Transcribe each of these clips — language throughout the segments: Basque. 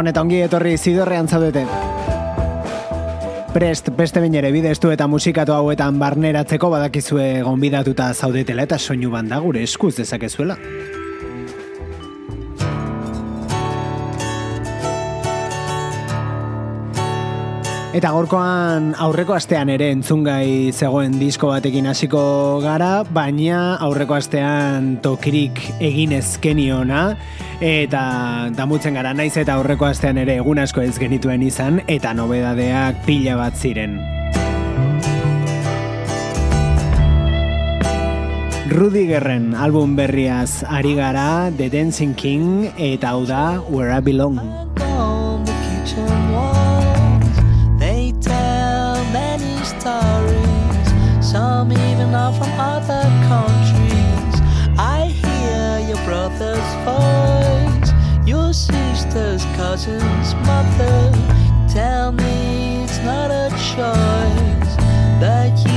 Gabon eta ongi etorri zidorrean zaudete. Prest, beste bain ere bidestu eta musikatu hauetan barneratzeko badakizue gonbidatuta zaudetela eta soinu banda gure eskuz dezakezuela. Eta gorkoan aurreko astean ere entzungai zegoen disko batekin hasiko gara, baina aurreko astean tokirik egin ezkeniona, eta damutzen gara naiz eta aurreko astean ere egun asko ez genituen izan, eta nobedadeak pila bat ziren. Rudigerren album berriaz ari gara The Dancing King eta hau da Where I Belong. From other countries. I hear your brother's voice, your sister's cousin's mother. Tell me it's not a choice that you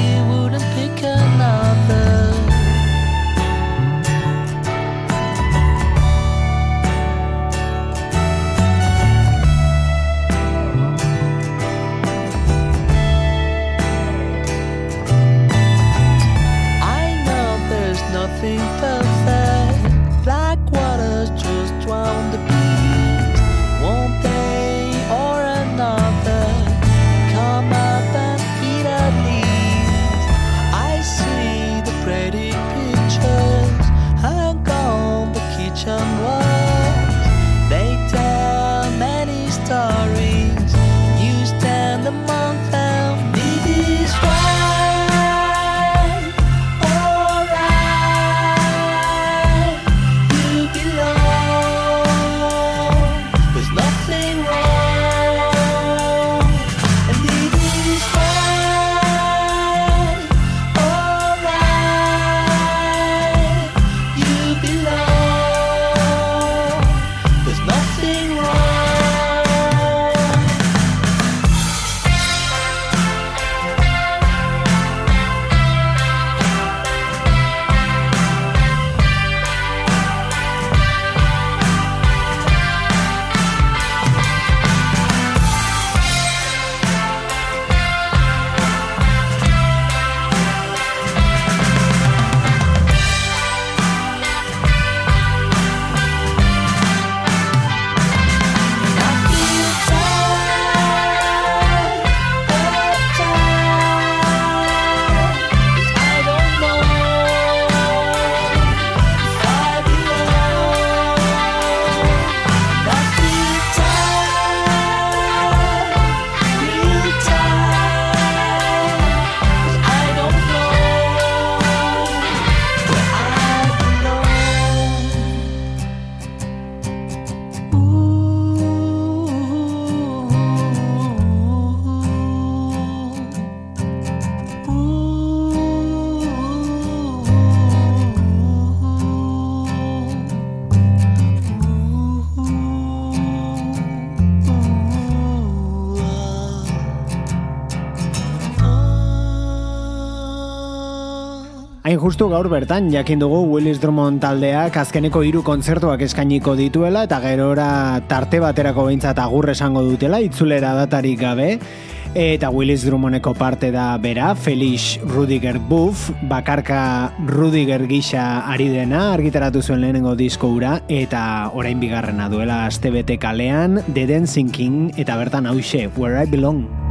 justu gaur bertan, jakin dugu Willis Drummond taldeak azkeneko hiru kontzertuak eskainiko dituela eta gerora tarte baterako behintzat agur esango dutela, itzulera datarik gabe. Eta Willis Drummondeko parte da bera, Felix Rudiger Buff, bakarka Rudiger gisa ari dena, argitaratu zuen lehenengo disko ura, eta orain bigarrena duela astebete kalean, The Dancing King, eta bertan hause, Where I Belong.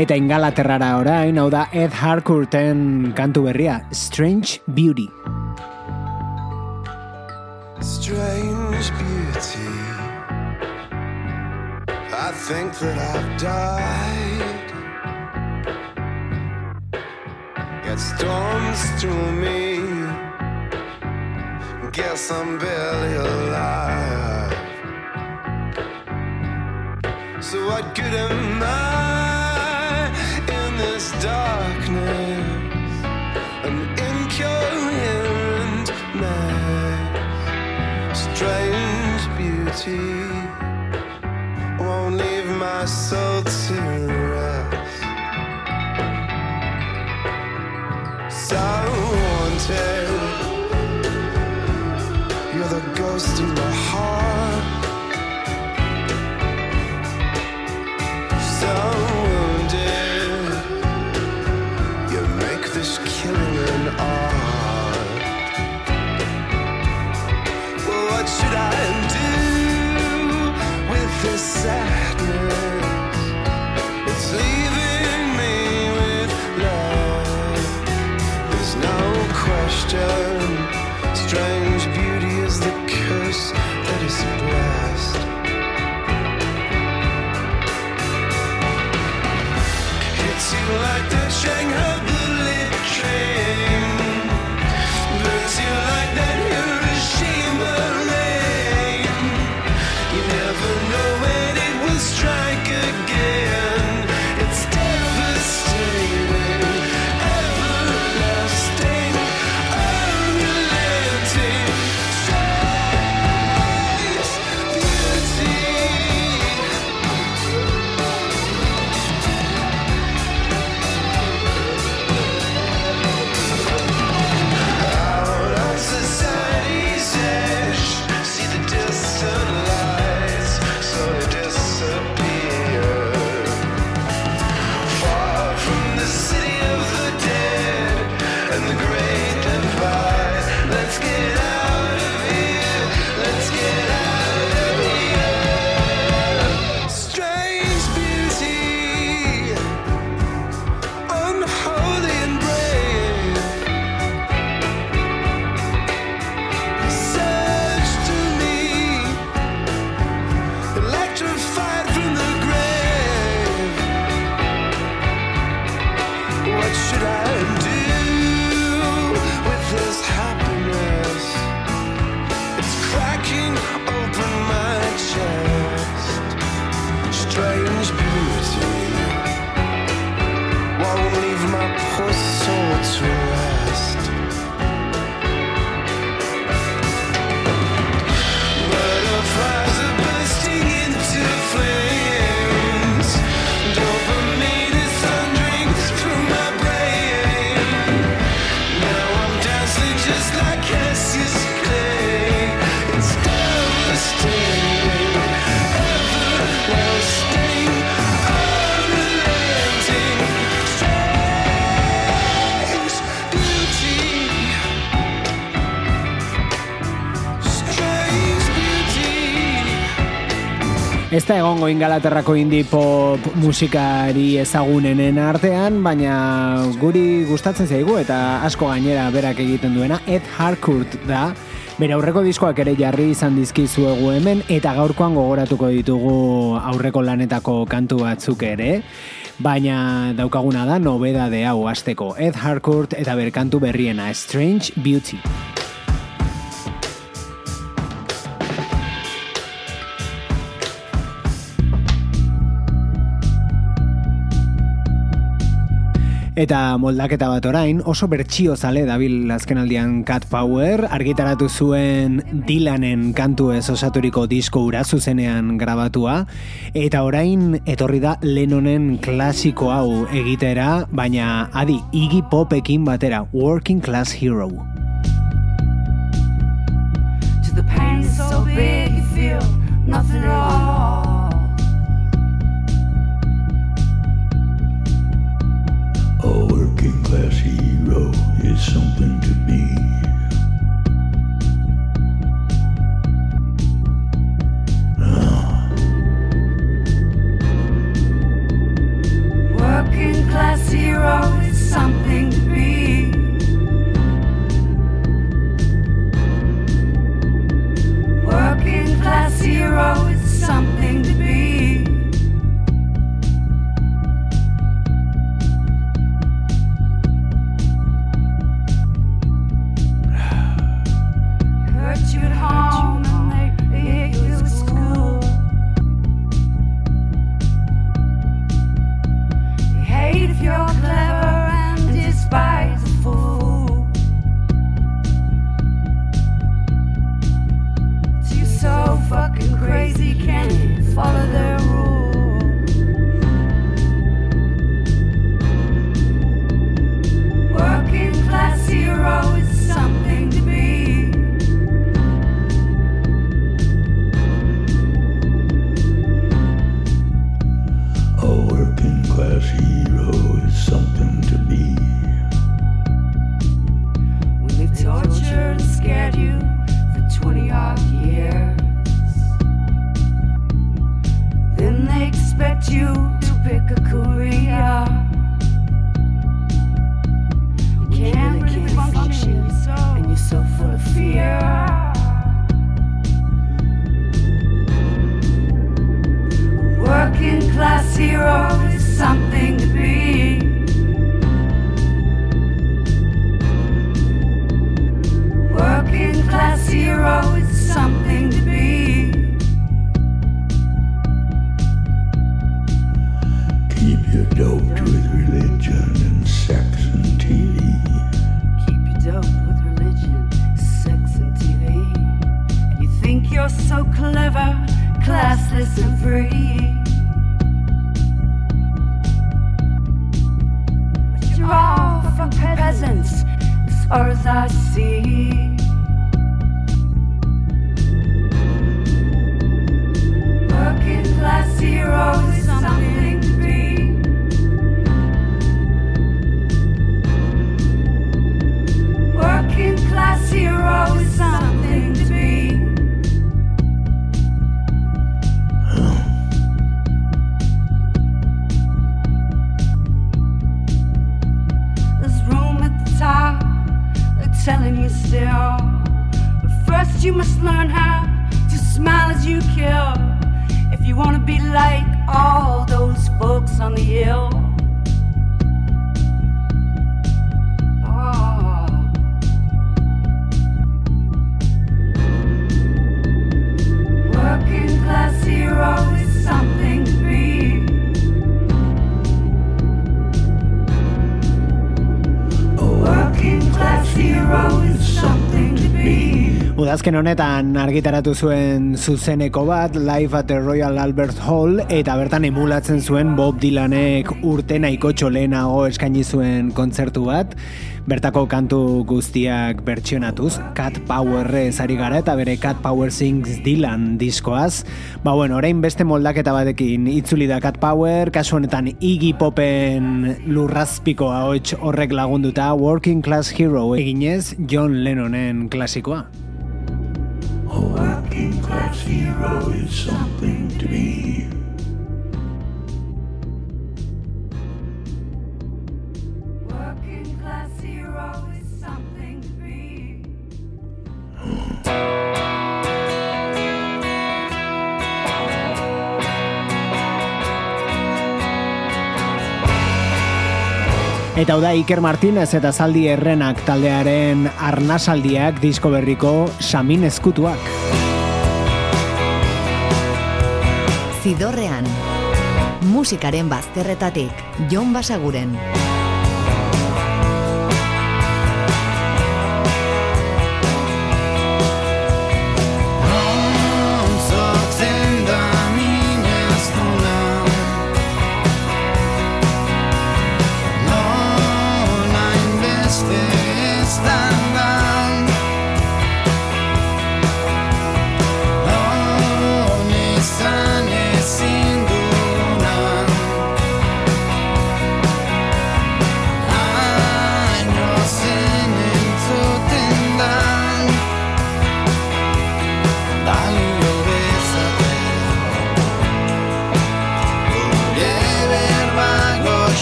Eta ingalaterrara orain, hau da Ed Harcourten kantu berria, Strange Beauty. strange beauty. I think that I've died. Yet storms through me. Guess I'm barely alive. So what good am I darkness? An incoherent man strange beauty won't leave my soul to rest. So wanted, Ez da egongo ingalaterrako indie pop musikari ezagunenen artean, baina guri gustatzen zaigu eta asko gainera berak egiten duena Ed Harcourt da. Bere aurreko diskoak ere jarri izan dizkizuegu hemen eta gaurkoan gogoratuko ditugu aurreko lanetako kantu batzuk ere. Baina daukaguna da nobedade hau hasteko Ed Harcourt eta bere kantu berriena Strange Beauty. Eta moldaketa bat orain, oso bertsio zale dabil azkenaldian Cat Power, argitaratu zuen Dylanen kantu ez osaturiko disko ura zuzenean grabatua, eta orain etorri da Lennonen klasiko hau egitera, baina adi Iggy Popekin batera, Working Class Hero. To the pain so big you feel nothing at all. It's something to be. Udazken honetan argitaratu zuen zuzeneko bat Live at the Royal Albert Hall eta bertan emulatzen zuen Bob Dylanek urte nahiko lehenago eskaini zuen kontzertu bat bertako kantu guztiak bertsionatuz Cat Power ezari gara eta bere Cat Power Sings Dylan diskoaz ba bueno, orain beste moldaketa batekin itzuli da Cat Power kasu honetan Iggy Popen lurrazpiko ahots horrek lagunduta Working Class Hero eginez John Lennonen klasikoa A working class hero is something to be. Working class hero is something to be. Hmm. Eta hau da Iker Martinez eta Zaldi Errenak taldearen arnasaldiak disko berriko Samin Eskutuak. Zidorrean. Musikaren bazterretatik, Jon Basaguren.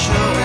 show.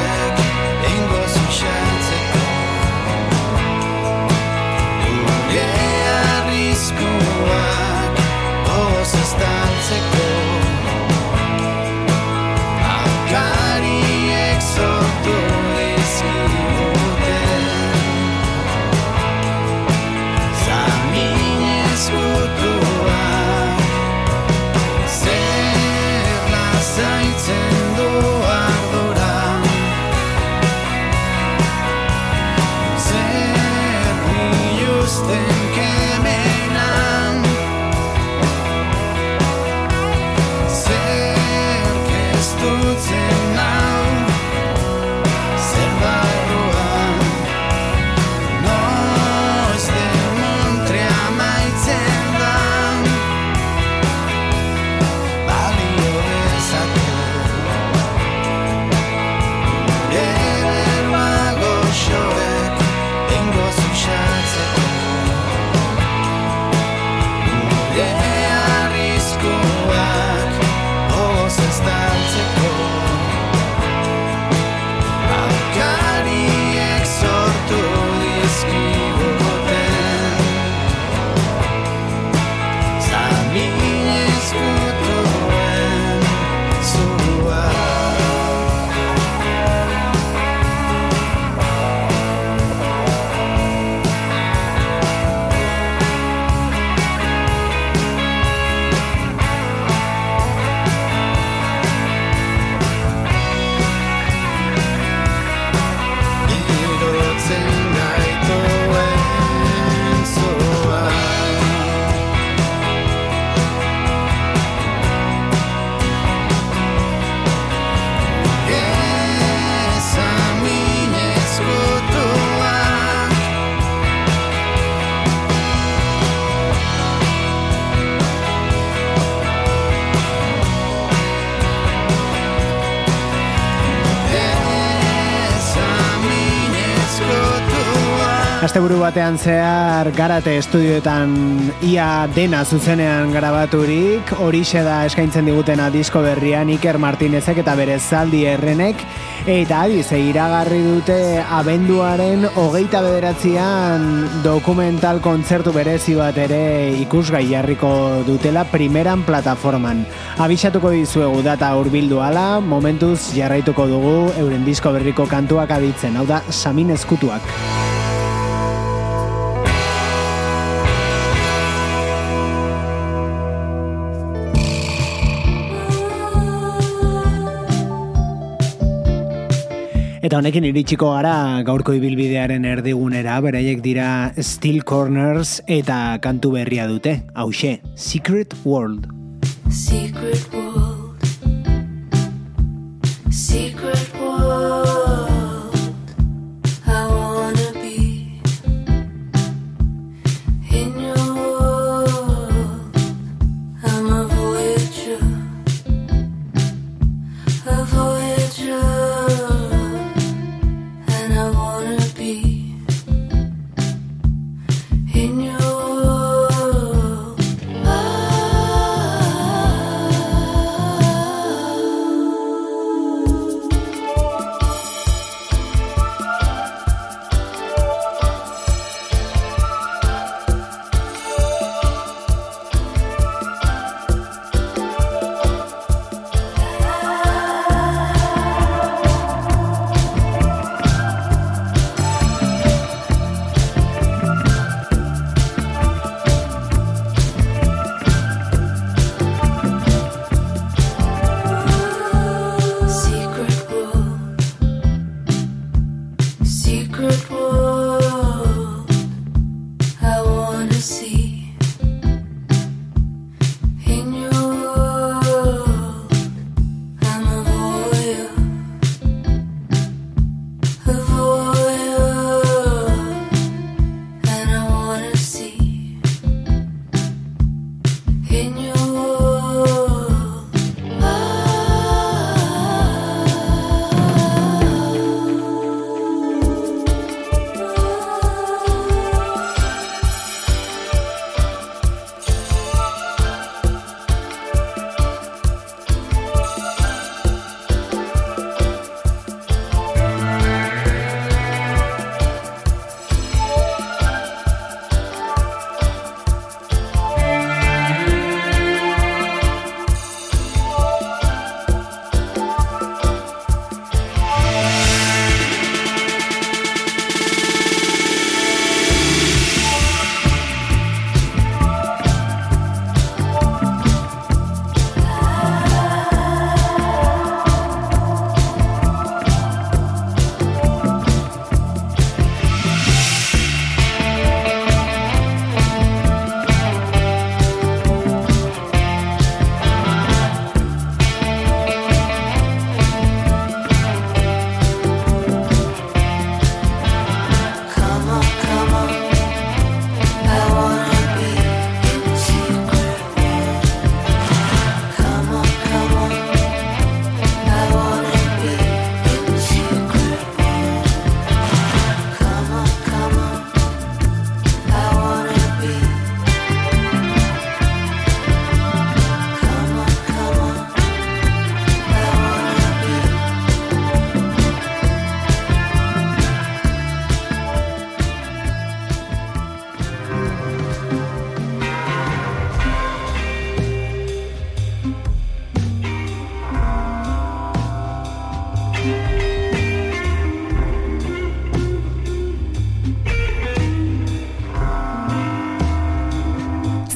Asteburu batean zehar garate estudioetan ia dena zuzenean grabaturik, horixe da eskaintzen digutena disko berrian Iker Martinezek eta bere zaldi errenek, eta adize iragarri dute abenduaren hogeita bederatzean dokumental kontzertu berezi bat ere ikusgai jarriko dutela primeran plataforman. Abixatuko dizuegu data urbildu ala, momentuz jarraituko dugu euren disko berriko kantuak aditzen, hau da Samin Eskutuak. Eta honekin iritsiko gara gaurko ibilbidearen erdigunera, beraiek dira Steel Corners eta kantu berria dute, hause, Secret World. Secret world. Secret world.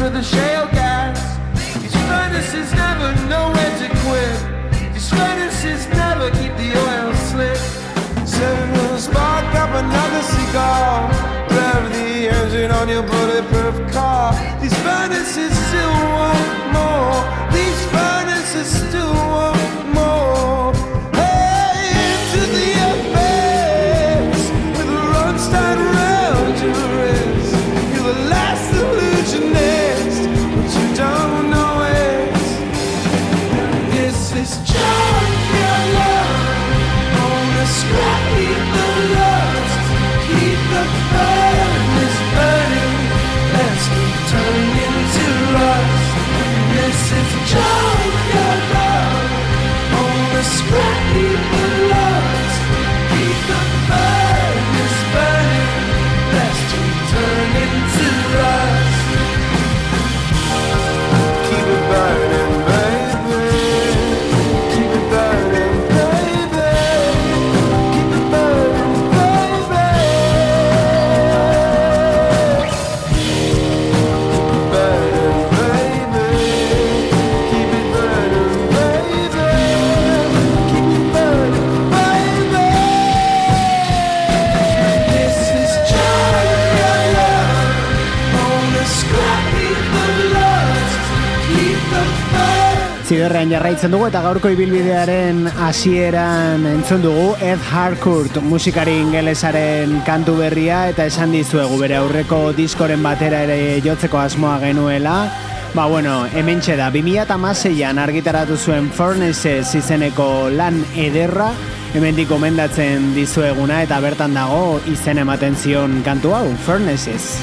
for the shame. ziberrean jarraitzen dugu eta gaurko ibilbidearen hasieran entzun dugu Ed Harcourt musikari ingelesaren kantu berria eta esan dizuegu bere aurreko diskoren batera ere jotzeko asmoa genuela. Ba bueno, hemen da 2006an argitaratu zuen Furnaces izeneko lan ederra hemen dikomendatzen dizueguna eta bertan dago izen ematen zion kantu hau, Furnaces.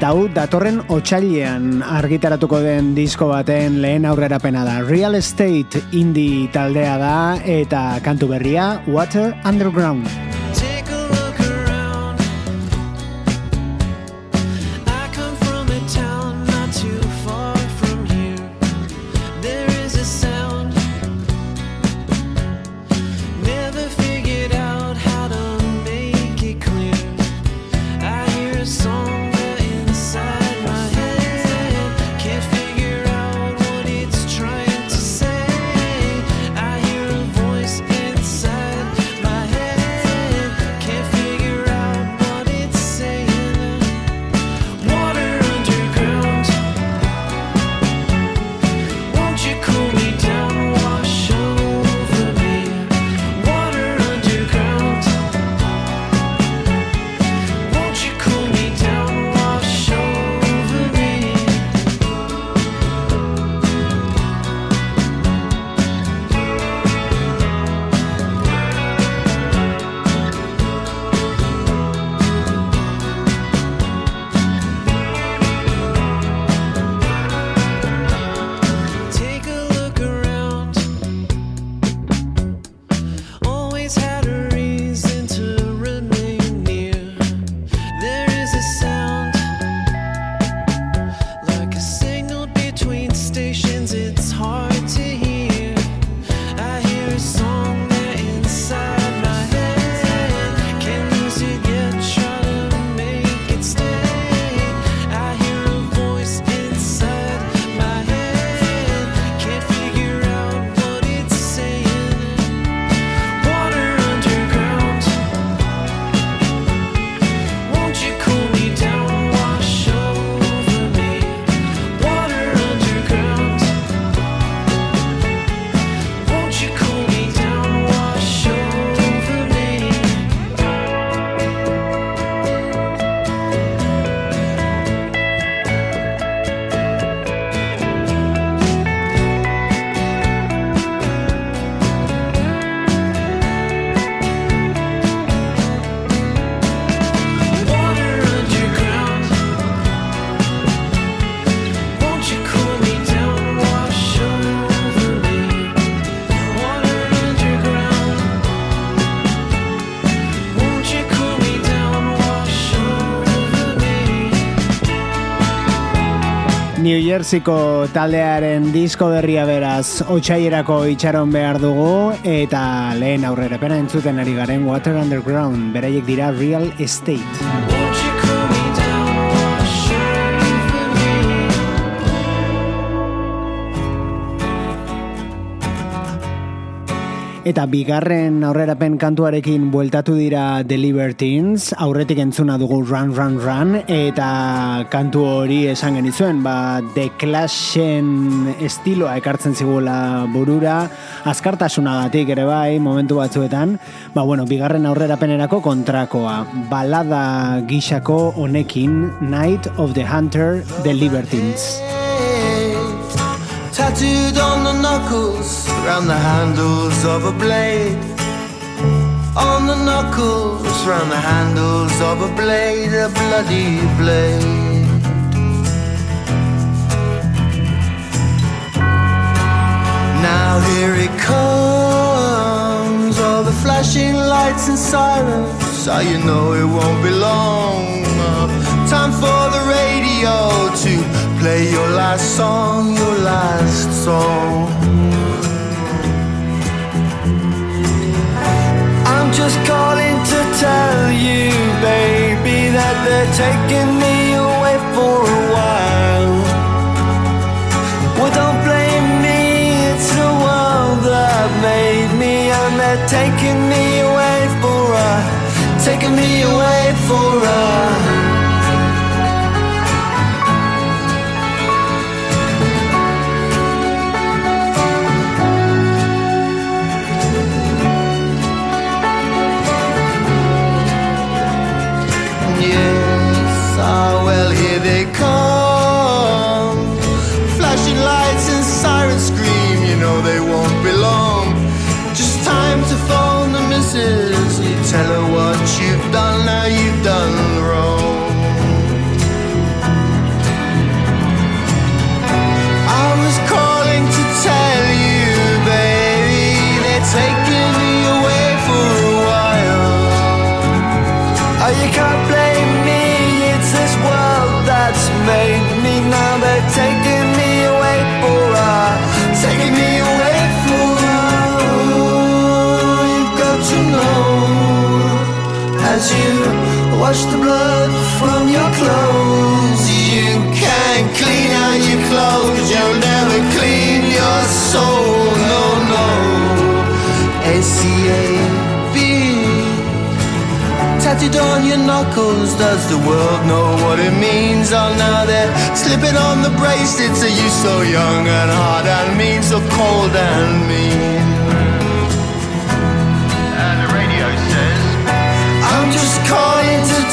Eta hau datorren otxailean argitaratuko den disko baten lehen aurrerapena da. Real Estate indie taldea da eta kantu berria Water Underground. New Jerseyko taldearen disko berria beraz otxaierako itxaron behar dugu eta lehen aurrera pena entzuten ari garen Water Underground beraiek dira Real Estate. Eta bigarren aurrerapen kantuarekin bueltatu dira The Libertines, aurretik entzuna dugu Run Run Run, eta kantu hori esan genizuen, ba, The Clashen estiloa ekartzen zigula burura, azkartasunagatik ere bai, momentu batzuetan, ba, bueno, bigarren aurrerapenerako kontrakoa, balada gixako honekin, Night of the Hunter, The Libertines. Tattooed on the knuckles, round the handles of a blade. On the knuckles, round the handles of a blade, a bloody blade. Now here it comes, all the flashing lights and sirens. So you know it won't be long. Time for the radio to play your last song, your last song. I'm just calling to tell you, baby, that they're taking me away for a while. Well, don't blame me, it's the world that made me, and they're taking me away for a, taking me away for a. wash the blood from your clothes, you can't clean out your clothes, you'll never clean your soul. No, no. S-C-A-B. Tattooed on your knuckles, does the world know what it means? Oh, now they're slipping on the bracelets. Are you so young and hard and mean, so cold and mean?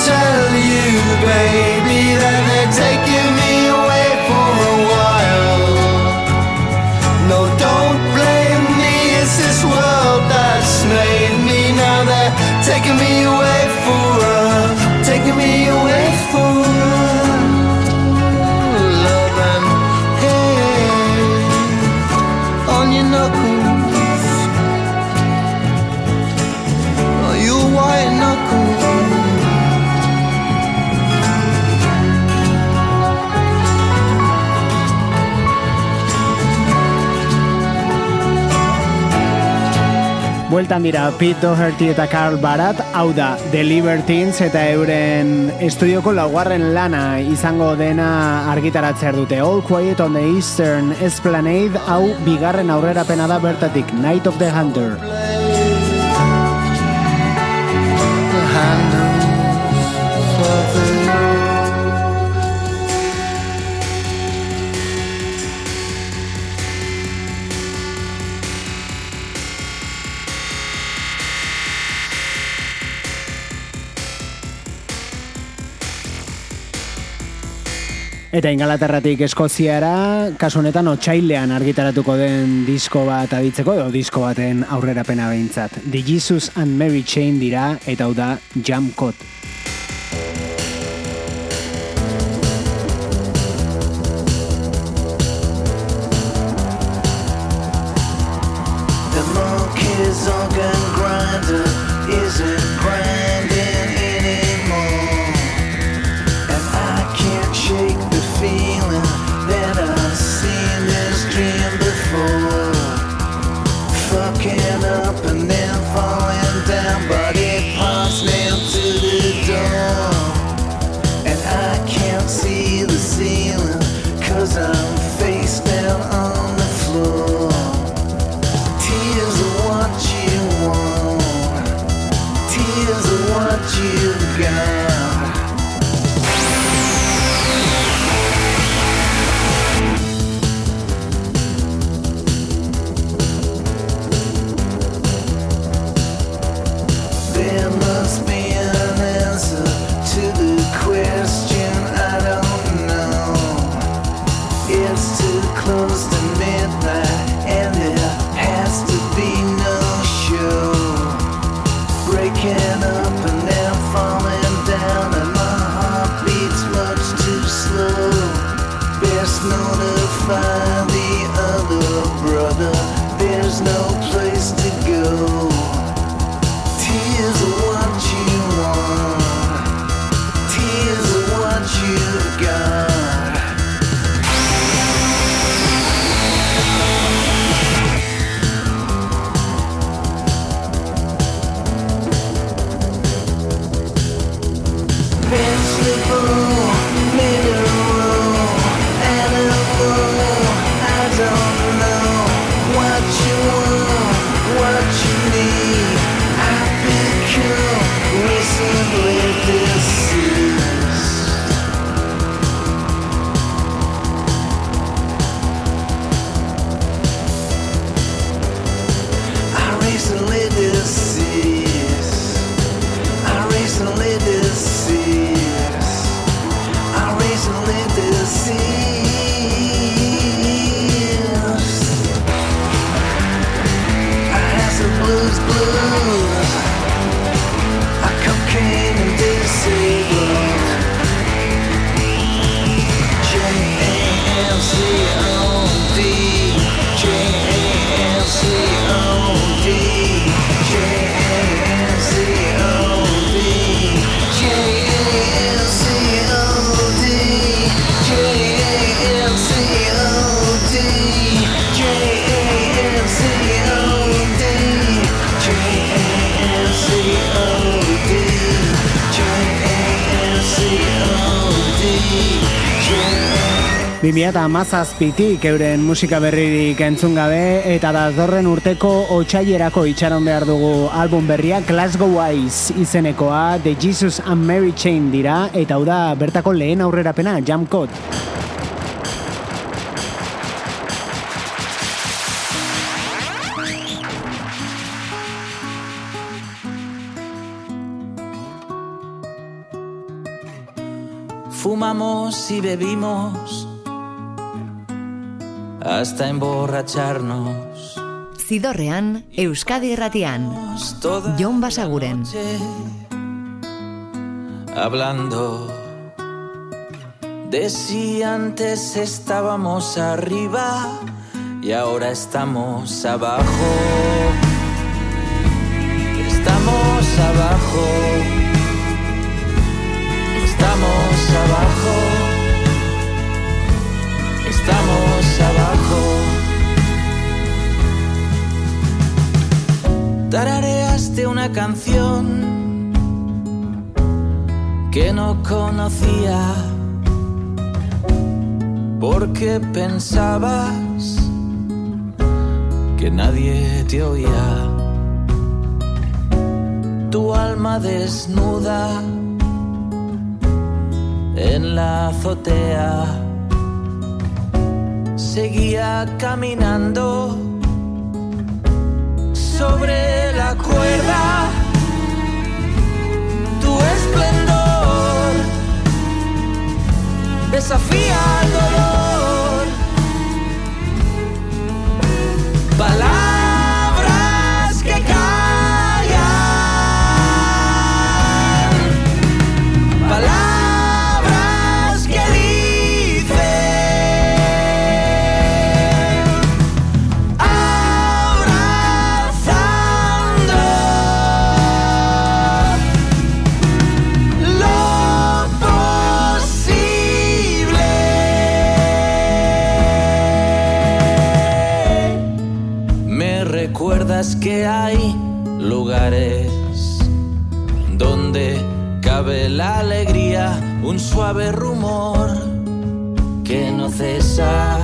Tell you, baby, that they're taking me away for a while. No, don't blame me, it's this world that's made me. Now they're taking me away dira Pete Doherty eta Carl Barat, hau da The Libertines eta euren estudioko laugarren lana izango dena argitaratzea dute. All Quiet on the Eastern Esplanade, hau bigarren aurrerapena da bertatik, Night of the Hunter. Eta Ingalaterratik Eskoziara, kasu honetan otsailean argitaratuko den disko bat aditzeko, edo disko baten aurrerapena behintzat. The Jesus and Mary Chain dira, eta hau da Jam Code. 2008tik euren musika berririk entzun gabe eta datorren urteko otsailerako itxaron behar dugu album berria Glasgow Eyes izenekoa The Jesus and Mary Chain dira eta hau da bertako lehen aurrerapena Jamcot. Fumamos y bebimos hasta emborracharnos. Zidorrean, Euskadi Ratián, Jon Basaguren. Hablando de si antes estábamos arriba y ahora estamos abajo. Estamos abajo. Estamos abajo. tarareaste una canción que no conocía. Porque pensabas que nadie te oía. Tu alma desnuda en la azotea. Seguía caminando sobre la cuerda tu esplendor desafía al dolor. Palabra hay lugares donde cabe la alegría, un suave rumor que no cesa.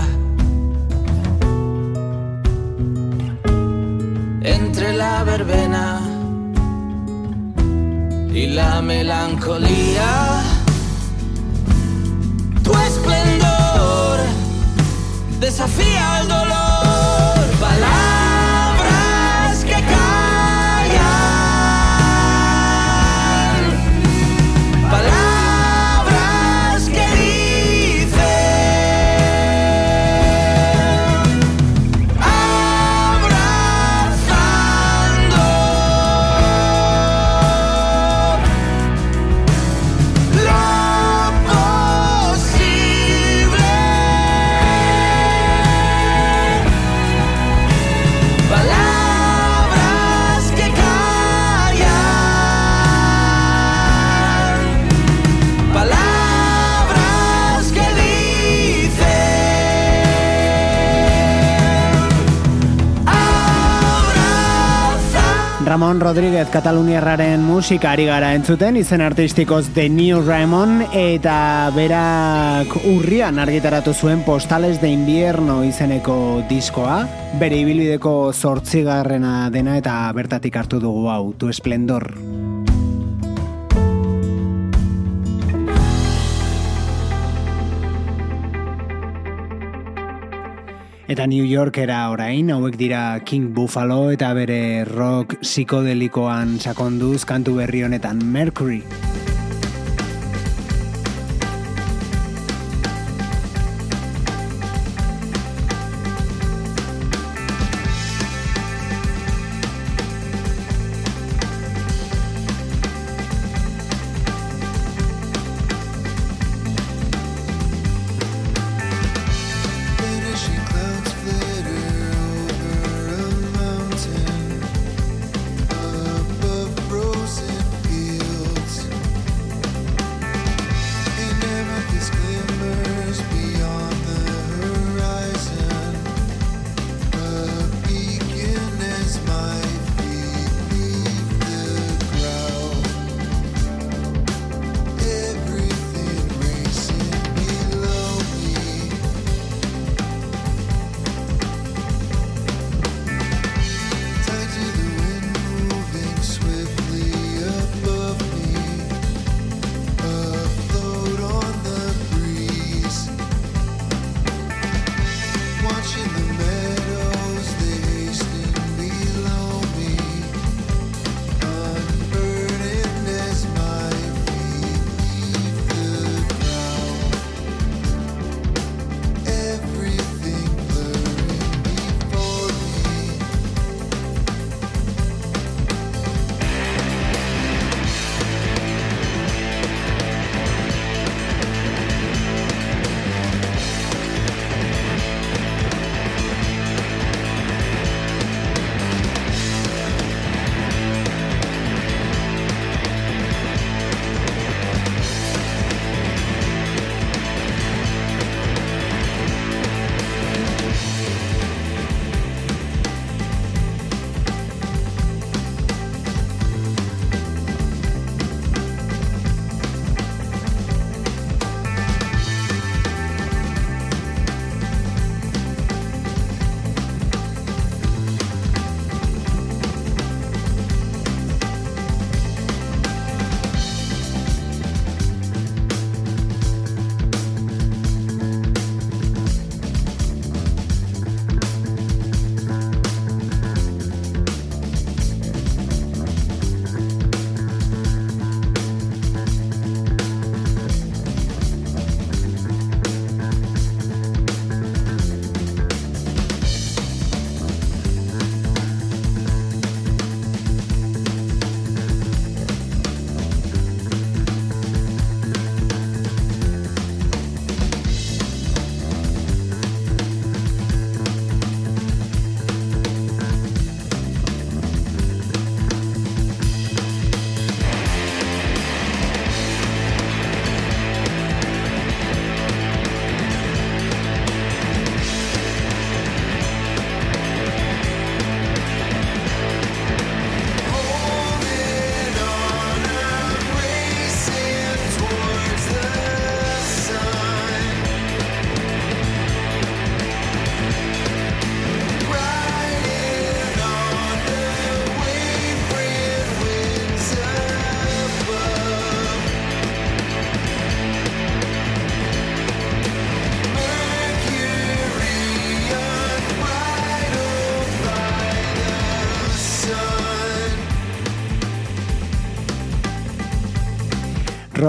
Entre la verbena y la melancolía, tu esplendor desafía el dolor. Palabras Ramon Rodríguez Kataluniarraren musika ari gara entzuten, izen artistikoz The New Ramon, eta berak urrian argitaratu zuen Postales de Invierno izeneko diskoa, bere ibilbideko zortzigarrena dena eta bertatik hartu dugu hau, Tu Esplendor. Eta New Yorkera orain, hauek dira King Buffalo eta bere rock psikodelikoan sakonduz kantu berri honetan Mercury. Vanishing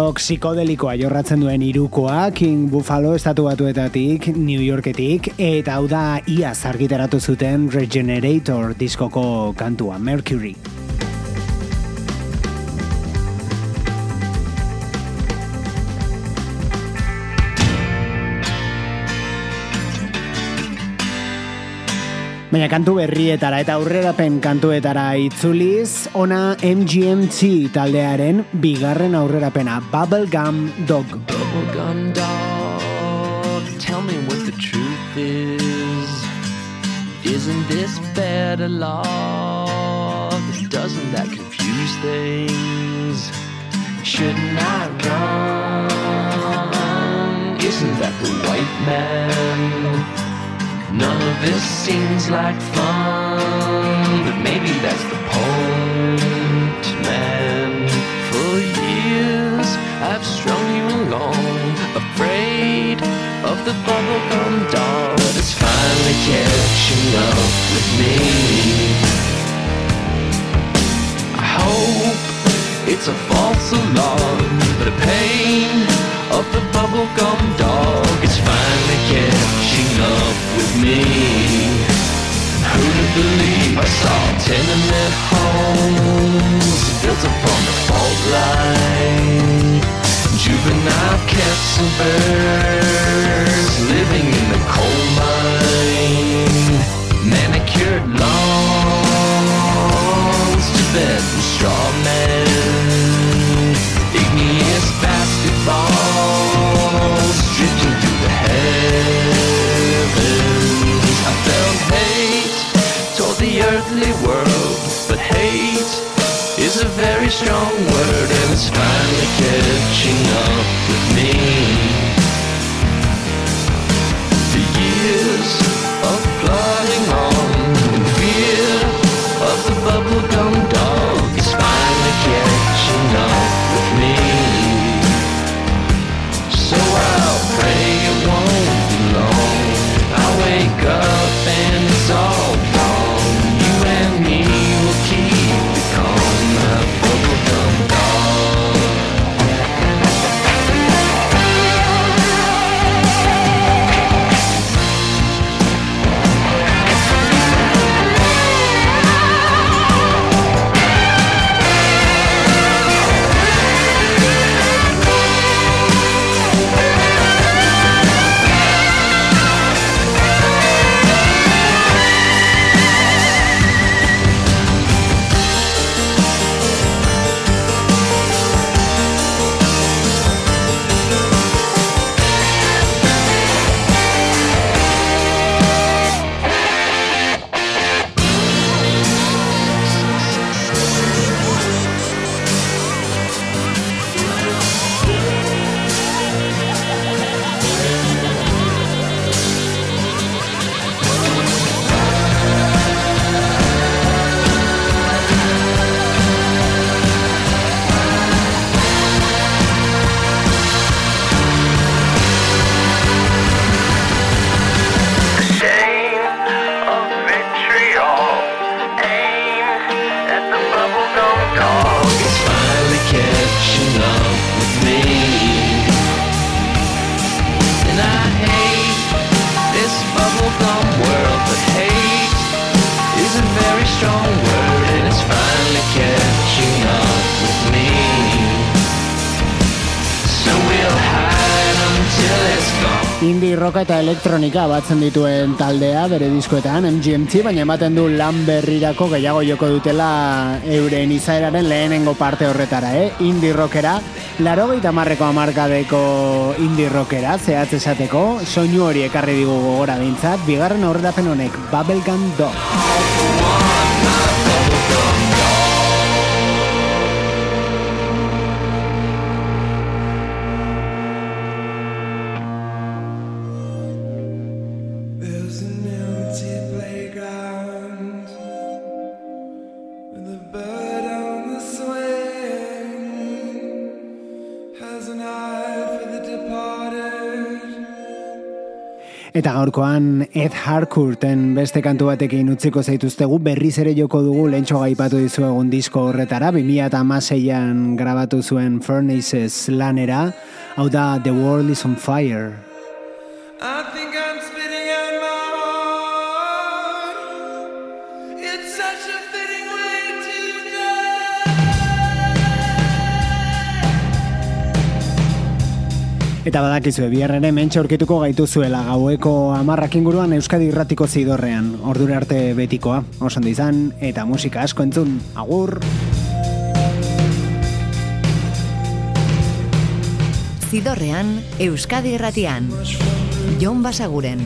rock psikodelikoa jorratzen duen irukoa, King Buffalo estatu batuetatik, New Yorketik, eta hau da ia argitaratu zuten Regenerator diskoko kantua, Mercury. Baina kantu berrietara eta aurrerapen kantuetara itzuliz, ona MGMT taldearen bigarren aurrerapena, Bubblegum Dog. Bubblegum dog, tell me what the truth is. Isn't this better love? Doesn't that confuse things? Shouldn't I run? Isn't that the white man? None of this seems like fun, but maybe that's the point, man. For years I've strung you along, afraid of the bubblegum doll that's finally catching up with me. I hope it's a false alarm, but the pain of the bubblegum dog is finally catching up with me. Who'd have believed I saw tenement homes built upon the fault line? Juvenile birds living in the coal strong word and it's finally catching up with me. Elektronika batzen dituen taldea bere diskoetan MGMT, baina ematen du lan berrirako gehiago joko dutela euren izaeraren lehenengo parte horretara, eh? Indie rockera, laro gehieta marreko amarkadeko indie rockera, zehatz esateko, soinu hori ekarri digu gogora bintzat, bigarren aurrerapen honek, Bubblegum Dog. Eta gaurkoan Ed Harcourten beste kantu batekin utziko zaituztegu berriz ere joko dugu lehentxo gaipatu dizuegun disko horretara 2006an grabatu zuen Furnaces lanera. Hau da The World is on Fire Eta badakizue, bihar ere mentxe aurkituko gaituzuela gaueko amarrak inguruan Euskadi irratiko zidorrean, ordura arte betikoa, osan izan, eta musika asko entzun, agur! Zidorrean, Euskadi irratian. Jon Basaguren.